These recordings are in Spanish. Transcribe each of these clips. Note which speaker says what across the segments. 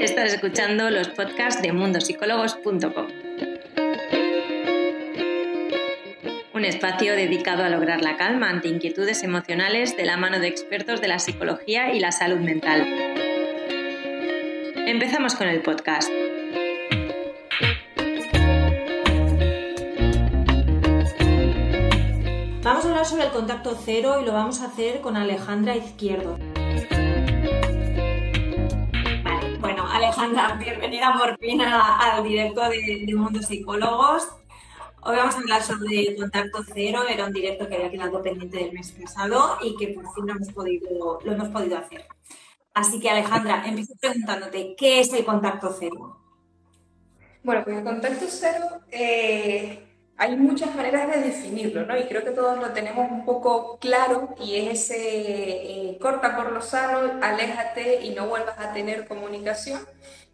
Speaker 1: Estás escuchando los podcasts de mundosicólogos.com. Un espacio dedicado a lograr la calma ante inquietudes emocionales de la mano de expertos de la psicología y la salud mental. Empezamos con el podcast.
Speaker 2: Vamos a hablar sobre el contacto cero y lo vamos a hacer con Alejandra Izquierdo. Alejandra, bienvenida por fin al directo de, Mundo Psicólogos. Hoy vamos a hablar sobre el contacto cero, era un directo que había quedado pendiente del mes pasado y que por fin lo hemos podido, lo hemos podido hacer. Así que Alejandra, empiezo preguntándote, ¿qué es el contacto cero?
Speaker 3: Bueno, pues el contacto cero eh, hay muchas maneras de definirlo, ¿no? Y creo que todos lo tenemos un poco claro y es ese eh, corta por lo sano, aléjate y no vuelvas a tener comunicación.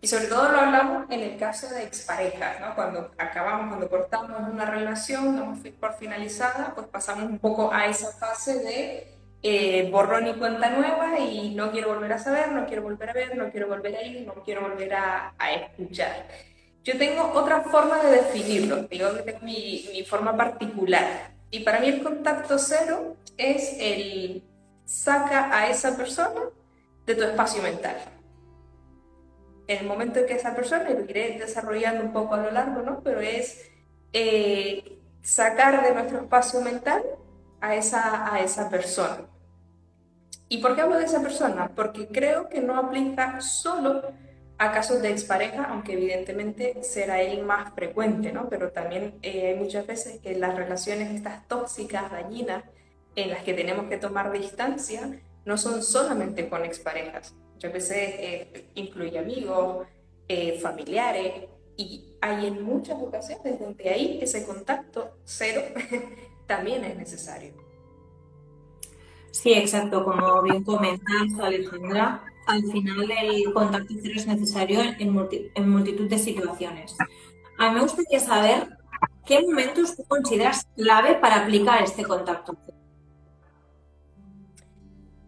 Speaker 3: Y sobre todo lo hablamos en el caso de exparejas, ¿no? Cuando acabamos, cuando cortamos una relación, damos por finalizada, pues pasamos un poco a esa fase de eh, borrón y cuenta nueva y no quiero volver a saber, no quiero volver a ver, no quiero volver a ir, no quiero volver a, a escuchar. Yo tengo otra forma de definirlo, digo que tengo mi, forma particular. Y para mí el contacto cero es el saca a esa persona de tu espacio mental. En el momento en que esa persona, y lo iré desarrollando un poco a lo largo, ¿no? Pero es eh, sacar de nuestro espacio mental a esa, a esa persona. ¿Y por qué hablo de esa persona? Porque creo que no aplica solo a casos de expareja, aunque evidentemente será el más frecuente, ¿no? Pero también eh, hay muchas veces que las relaciones estas tóxicas, dañinas, en las que tenemos que tomar distancia, no son solamente con exparejas. Muchas veces eh, incluye amigos, eh, familiares, y hay en muchas ocasiones donde ahí ese contacto cero también es necesario.
Speaker 2: Sí, exacto. Como bien comentas, Alejandra, al final el contacto cero es necesario en, multitud de situaciones. A mí me gustaría saber qué momentos consideras clave para aplicar este contacto cero.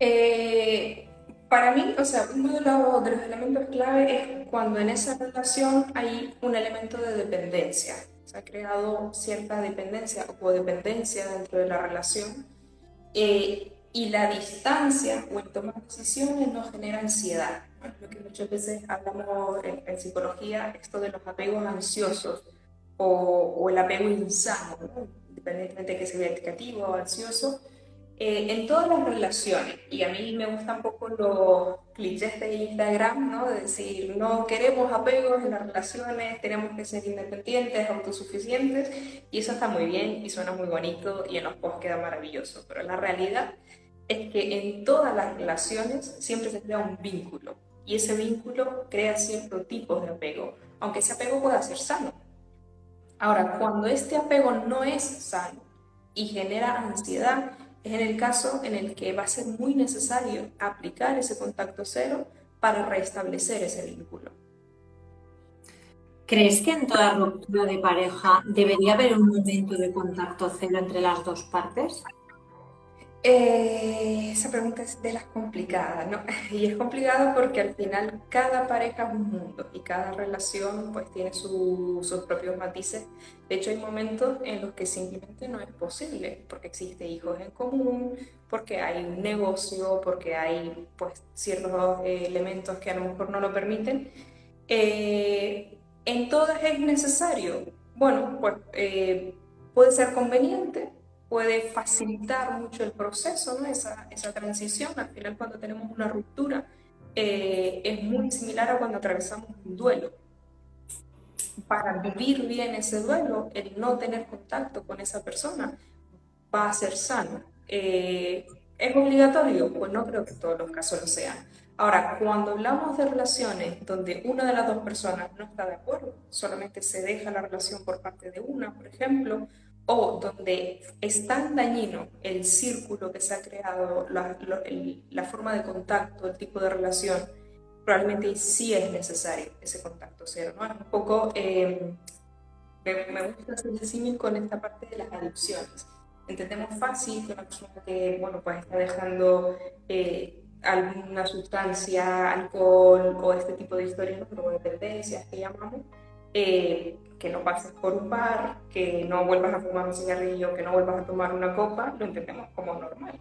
Speaker 3: Eh, para mí, o sea, uno de los, de los, elementos clave es cuando en esa relación hay un elemento de dependencia. Se ha creado cierta dependencia o codependencia dentro de la relación. Eh, y la distancia o el tomar decisiones nos genera ansiedad. Lo que muchas veces hablamos en, psicología, esto de los apegos ansiosos o, o el apego insano, independientemente de que sea negativo o ansioso, eh, en todas las relaciones, y a mí me gustan un poco los clichés de Instagram, ¿no? De decir, no queremos apegos en las relaciones, tenemos que ser independientes, autosuficientes, y eso está muy bien y suena muy bonito y en los posts queda maravilloso, pero la realidad es que en todas las relaciones siempre se crea un vínculo, y ese vínculo crea cierto tipo de apego, aunque ese apego pueda ser sano. Ahora, cuando este apego no es sano y genera ansiedad, es en el caso en el que va a ser muy necesario aplicar ese contacto cero para restablecer ese vínculo.
Speaker 2: ¿Crees que en toda ruptura de pareja debería haber un momento de contacto cero entre las dos partes?
Speaker 3: Eh, esa pregunta es de las complicadas, ¿no? Y es complicado porque al final cada pareja es un mundo y cada relación pues tiene sus propios matices. De hecho hay momentos en los que simplemente no es posible porque existe hijos en común, porque hay un negocio, porque hay pues ciertos eh, elementos que a lo mejor no lo permiten. Eh, en todas es necesario. Bueno, pues puede ser conveniente, puede facilitar mucho el proceso, ¿no? esa, esa transición. Al final, cuando tenemos una ruptura, eh, es muy similar a cuando atravesamos un duelo. Para vivir bien ese duelo, el no tener contacto con esa persona va a ser sano. Eh, ¿Es obligatorio? Pues no creo que todos los casos lo sean. Ahora, cuando hablamos de relaciones donde una de las dos personas no está de acuerdo, solamente se deja la relación por parte de una, por ejemplo, o donde es tan dañino el círculo que se ha creado, la, la, forma de contacto, el tipo de relación, probablemente sí es necesario ese contacto cero. ¿no? Un poco, eh, me, gusta hacer el símil con esta parte de las adicciones. Entendemos fácil que una persona que bueno, pues está dejando eh, alguna sustancia, alcohol o este tipo de historias, como dependencias que llamamos, eh, que no pases por un bar, que no vuelvas a fumar un cigarrillo, que no vuelvas a tomar una copa, lo entendemos como normal.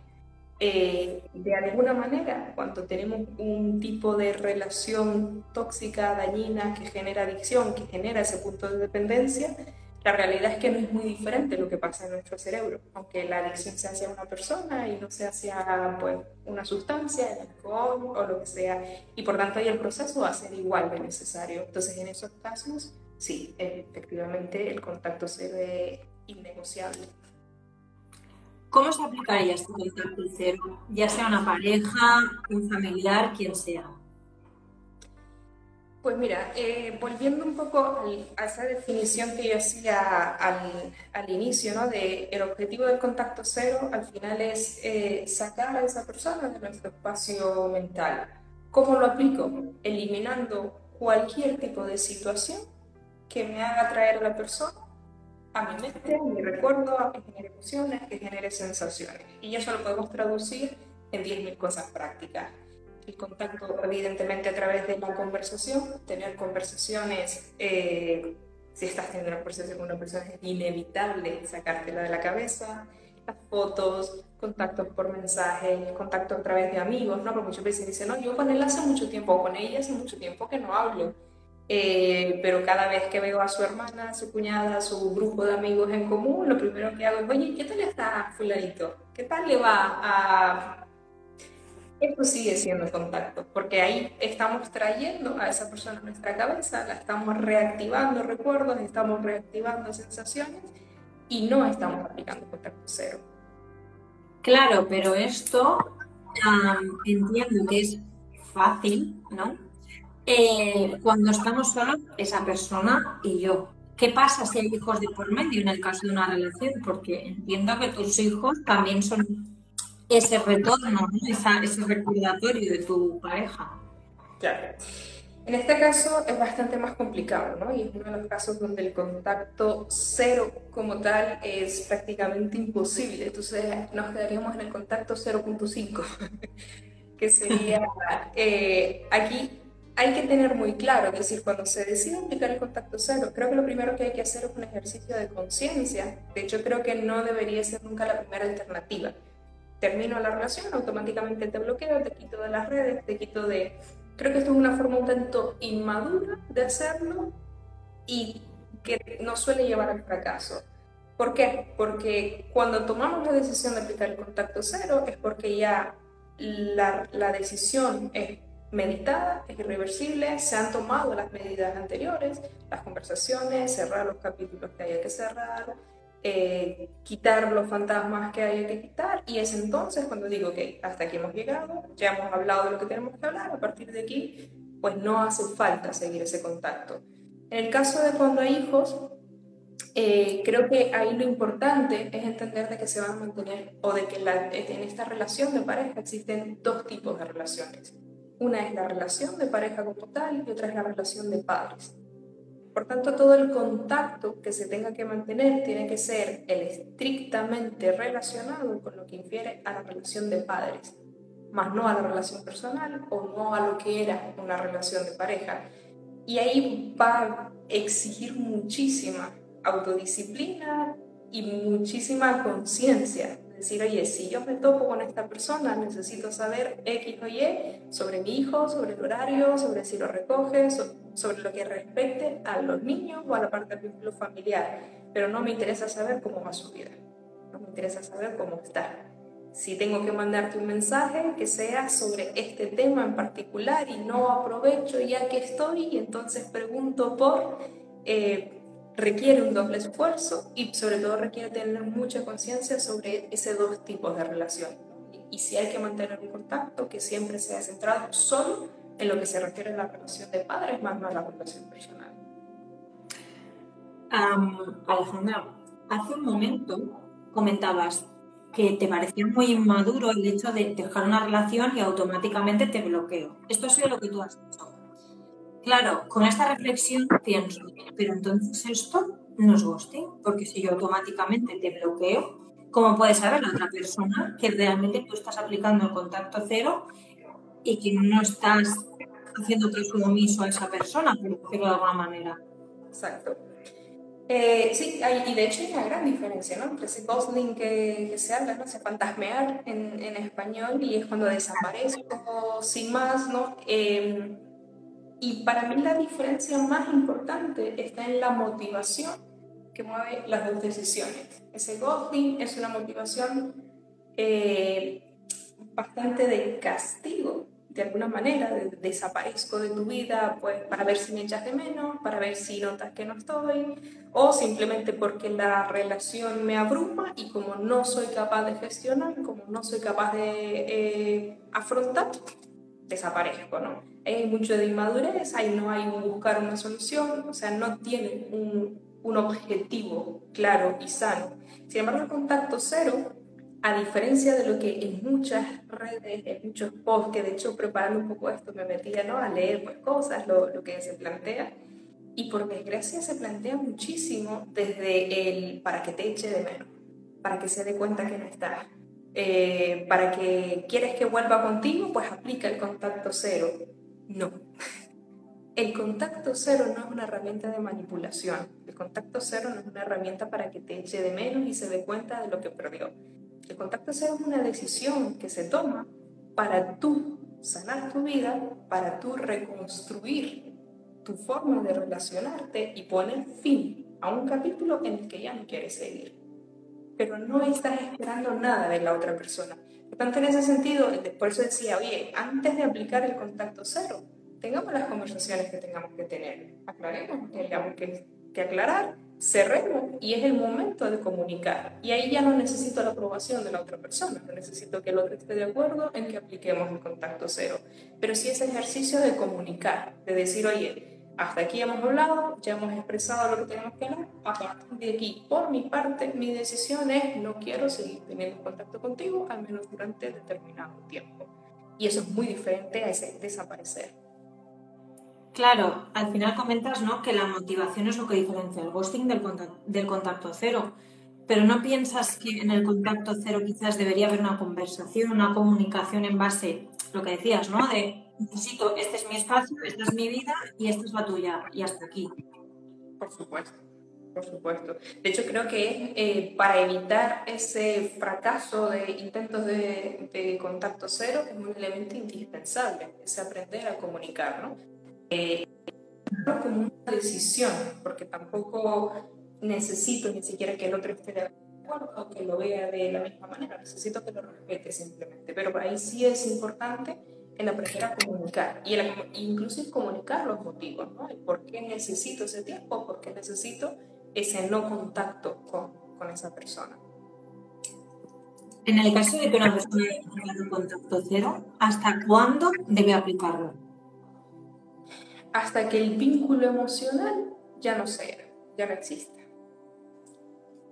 Speaker 3: Eh, de alguna manera, cuando tenemos un tipo de relación tóxica, dañina, que genera adicción, que genera ese punto de dependencia, la realidad es que no es muy diferente lo que pasa en nuestro cerebro, aunque la adicción sea hacia una persona y no sea hacia pues, una sustancia, el alcohol o lo que sea, y por tanto ahí el proceso va a ser igual de necesario. Entonces en esos casos, sí, efectivamente el contacto cero es innegociable.
Speaker 2: ¿Cómo se aplicaría este contacto cero? Ya sea una pareja, un familiar, quien sea.
Speaker 3: Pues mira, eh, volviendo un poco a esa definición que yo hacía al, al inicio, ¿no? De el objetivo del contacto cero al final es eh, sacar a esa persona de nuestro espacio mental. ¿Cómo lo aplico? Eliminando cualquier tipo de situación que me haga traer a la persona a mi mente, a mi recuerdo, a que genere emociones, que genere sensaciones. Y eso lo podemos traducir en 10.000 cosas prácticas. El contacto, evidentemente, a través de la conversación, tener conversaciones, eh, si estás teniendo una conversación con una persona, es inevitable sacártela de la cabeza, las fotos, contactos por mensaje, contacto a través de amigos, ¿no? Porque muchas veces dicen, no, yo con él hace mucho tiempo, o con ella hace mucho tiempo que no hablo eh, pero cada vez que veo a su hermana, a su cuñada, a su grupo de amigos en común, lo primero que hago es, oye, ¿qué tal está fulanito? ¿Qué tal le va a...? Esto sigue siendo contacto, porque ahí estamos trayendo a esa persona a nuestra cabeza, la estamos reactivando recuerdos, estamos reactivando sensaciones y no estamos aplicando contacto cero.
Speaker 2: Claro, pero esto entiendo que es fácil, ¿no? Eh, cuando estamos solos, esa persona y yo. ¿Qué pasa si hay hijos de por medio en el caso de una relación? Porque entiendo que tus hijos también son ese retorno, ese recordatorio de tu pareja.
Speaker 3: Claro. En este caso es bastante más complicado, ¿no? Y es uno de los casos donde el contacto cero como tal es prácticamente imposible. Entonces nos quedaríamos en el contacto 0.5, que sería eh, aquí hay que tener muy claro, es decir, cuando se decide aplicar el contacto cero, creo que lo primero que hay que hacer es un ejercicio de conciencia. De hecho, creo que no debería ser nunca la primera alternativa. Termino la relación, automáticamente te bloqueo, te quito de las redes, te quito de... Creo que esto es una forma un tanto inmadura de hacerlo y que nos suele llevar al fracaso. ¿Por qué? Porque cuando tomamos la decisión de aplicar el contacto cero es porque ya la, la decisión es meditada, es irreversible, se han tomado las medidas anteriores, las conversaciones, cerrar los capítulos que haya que cerrar, eh, quitar los fantasmas que haya que quitar y es entonces cuando digo, que hasta aquí hemos llegado, ya hemos hablado de lo que tenemos que hablar, a partir de aquí pues no hace falta seguir ese contacto. En el caso de cuando hay hijos, eh, creo que ahí lo importante es entender de que se van a mantener o de que en esta relación de pareja existen dos tipos de relaciones una es la relación de pareja como tal y otra es la relación de padres. Por tanto, todo el contacto que se tenga que mantener tiene que ser el estrictamente relacionado con lo que infiere a la relación de padres, más no a la relación personal o no a lo que era una relación de pareja. Y ahí va a exigir muchísima autodisciplina y muchísima conciencia decir, oye, si yo me topo con esta persona, necesito saber X o Y sobre mi hijo, sobre el horario, sobre si lo recoge, sobre lo que respecte a los niños o a la parte del vínculo familiar. Pero no me interesa saber cómo va su vida. No me interesa saber cómo está. Si tengo que mandarte un mensaje que sea sobre este tema en particular y no aprovecho ya que estoy y entonces pregunto por... Eh, requiere un doble esfuerzo y sobre todo requiere tener mucha conciencia sobre ese dos tipos de relación. Y si hay que mantener un contacto, que siempre sea centrado solo en lo que se refiere a la relación de padres, más no a la relación personal.
Speaker 2: Alejandra, hace un momento comentabas que te parecía muy inmaduro el hecho de dejar una relación y automáticamente te bloqueo. Esto ha sido lo que tú has hecho. Claro, con esta reflexión pienso, pero entonces esto no es ghosting, porque si yo automáticamente te bloqueo, ¿cómo puede saber la otra persona que realmente tú estás aplicando el contacto cero y que no estás haciendo caso omiso a esa persona, por decirlo de alguna manera.
Speaker 3: Exacto. Eh, sí, y de hecho hay una gran diferencia, ¿no? Entre ese ghosting que, se habla, ¿no? Ese fantasmear en, español y es cuando desaparezco sin más, ¿no? Eh, y para mí la diferencia más importante está en la motivación que mueve las dos decisiones. Ese ghosting es una motivación eh, bastante de castigo, de alguna manera, desaparezco de tu vida, pues para ver si me echas de menos, para ver si notas que no estoy, o simplemente porque la relación me abruma y como no soy capaz de gestionar, como no soy capaz de eh, afrontar, desaparezco, ¿no? Hay mucho de inmadurez, ahí no hay un buscar una solución, o sea, no tienen un, un objetivo claro y sano. Sin embargo, el contacto cero a diferencia de lo que en muchas redes, en muchos posts, que de hecho preparando un poco esto me metía ¿no? a leer pues, cosas, lo, lo, que se plantea, y por desgracia se plantea muchísimo desde el para que te eche de menos, para que se dé cuenta que no estás, eh, para que quieres que vuelva contigo, pues aplica el contacto cero. No. El contacto cero no es una herramienta de manipulación. El contacto cero no es una herramienta para que te eche de menos y se dé cuenta de lo que perdió el contacto cero es una decisión que se toma para tú sanar tu vida, para tú reconstruir tu forma de relacionarte y poner fin a un capítulo en el que ya no quieres seguir. Pero no estás esperando nada de la otra persona. Por tanto, en ese sentido, por eso decía, oye, antes de aplicar el contacto cero, tengamos las conversaciones que tengamos que tener, aclaremos tengamos que, que aclarar cerremos y es el momento de comunicar. Y ahí ya no necesito la aprobación de la otra persona, no necesito que el otro esté de acuerdo en que apliquemos el contacto cero. Pero sí ese ejercicio de comunicar, de decir, oye, hasta aquí hemos hablado, ya hemos expresado lo que tenemos que hablar, a partir de aquí, por mi parte, mi decisión es no quiero seguir teniendo contacto contigo, al menos durante determinado tiempo. Y eso es muy diferente a ese desaparecer.
Speaker 2: Claro, al final comentas ¿no? que la motivación es lo que diferencia el ghosting del contacto, del contacto cero, pero ¿no piensas que en el contacto cero quizás debería haber una conversación, una comunicación en base, lo que decías, ¿no? De necesito, este es mi espacio, esta es mi vida y esta es la tuya y hasta aquí.
Speaker 3: Por supuesto, por supuesto. De hecho, creo que eh, para evitar ese fracaso de intentos de, de contacto cero es un elemento indispensable, es aprender a comunicar, ¿no? eh, como una decisión, porque tampoco necesito ni siquiera que el otro esté de acuerdo o que lo vea de la misma manera, necesito que lo respete simplemente. Pero ahí sí es importante el aprender a comunicar y el, incluso comunicar los motivos, ¿no? por qué necesito ese tiempo, por qué necesito ese no contacto con, con esa persona.
Speaker 2: En el caso de que una persona haya un contacto cero, ¿hasta cuándo debe aplicarlo?
Speaker 3: hasta que el vínculo emocional ya no sea, ya no exista.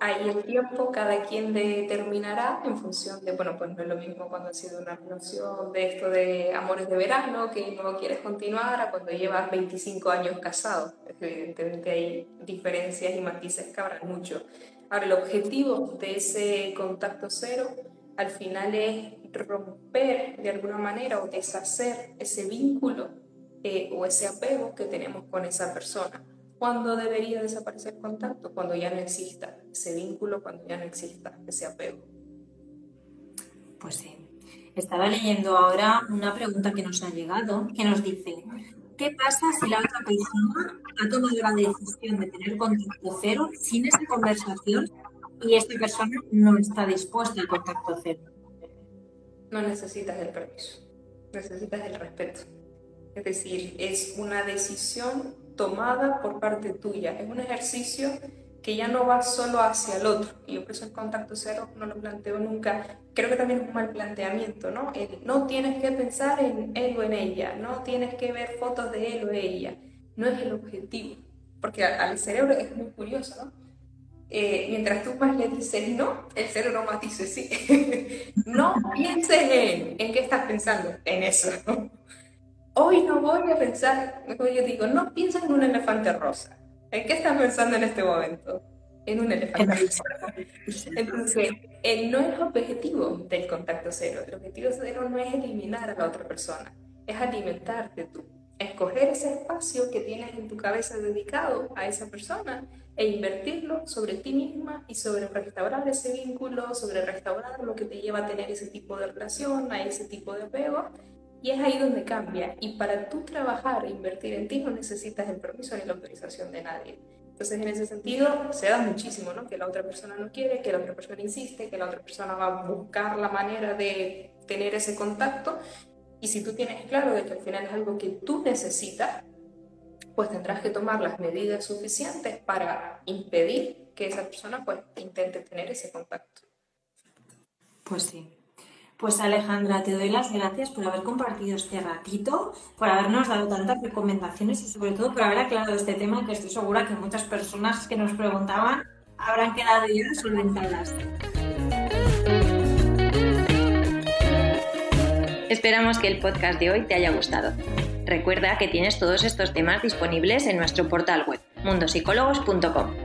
Speaker 3: Ahí el tiempo cada quien determinará en función de, bueno, pues no es lo mismo cuando ha sido una relación de esto de amores de verano, que no quieres continuar, a cuando llevas 25 años casado. Evidentemente hay diferencias y matices que habrán mucho. Ahora, el objetivo de ese contacto cero al final es romper de alguna manera o deshacer ese vínculo eh, o ese apego que tenemos con esa persona. ¿Cuándo debería desaparecer el contacto? Cuando ya no exista ese vínculo, cuando ya no exista ese apego.
Speaker 2: Pues sí. Estaba leyendo ahora una pregunta que nos ha llegado, que nos dice, ¿qué pasa si la otra persona ha tomado la decisión de tener contacto cero sin esa conversación y esta persona no está dispuesta al contacto cero?
Speaker 3: No necesitas el permiso, necesitas el respeto. Es decir, es una decisión tomada por parte tuya, es un ejercicio que ya no va solo hacia el otro. Y yo por eso el contacto cero no lo planteo nunca. Creo que también es un mal planteamiento, ¿no? no tienes que pensar en él o en ella, no tienes que ver fotos de él o ella. No es el objetivo, porque al cerebro es muy curioso, ¿no? Eh, mientras tú más le dices no, el cerebro más dice sí. no pienses en, en qué estás pensando, en eso hoy no voy a pensar, yo digo, no piensa en un elefante rosa. ¿En qué estás pensando en este momento? en un elefante. Entonces, el no es objetivo del contacto cero. El objetivo cero no es eliminar a la otra persona, es alimentarte tú. Escoger ese espacio que tienes en tu cabeza dedicado a esa persona e invertirlo sobre ti misma y sobre restaurar ese vínculo, sobre restaurar lo que te lleva a tener ese tipo de relación, a ese tipo de apego. Y es ahí donde cambia. Y para tú trabajar e invertir en ti no necesitas el permiso ni la autorización de nadie. Entonces, en ese sentido, se da muchísimo, ¿no? Que la otra persona no quiere, que la otra persona insiste, que la otra persona va a buscar la manera de tener ese contacto. Y si tú tienes claro de que al final es algo que tú necesitas, pues tendrás que tomar las medidas suficientes para impedir que esa persona pues intente tener ese contacto.
Speaker 2: Pues sí, pues Alejandra, te doy las gracias por haber compartido este ratito, por habernos dado tantas recomendaciones y sobre todo por haber aclarado este tema que estoy segura que muchas personas que nos preguntaban habrán quedado ya solventadas.
Speaker 1: Esperamos que el podcast de hoy te haya gustado. Recuerda que tienes todos estos temas disponibles en nuestro portal web mundosicólogos.com.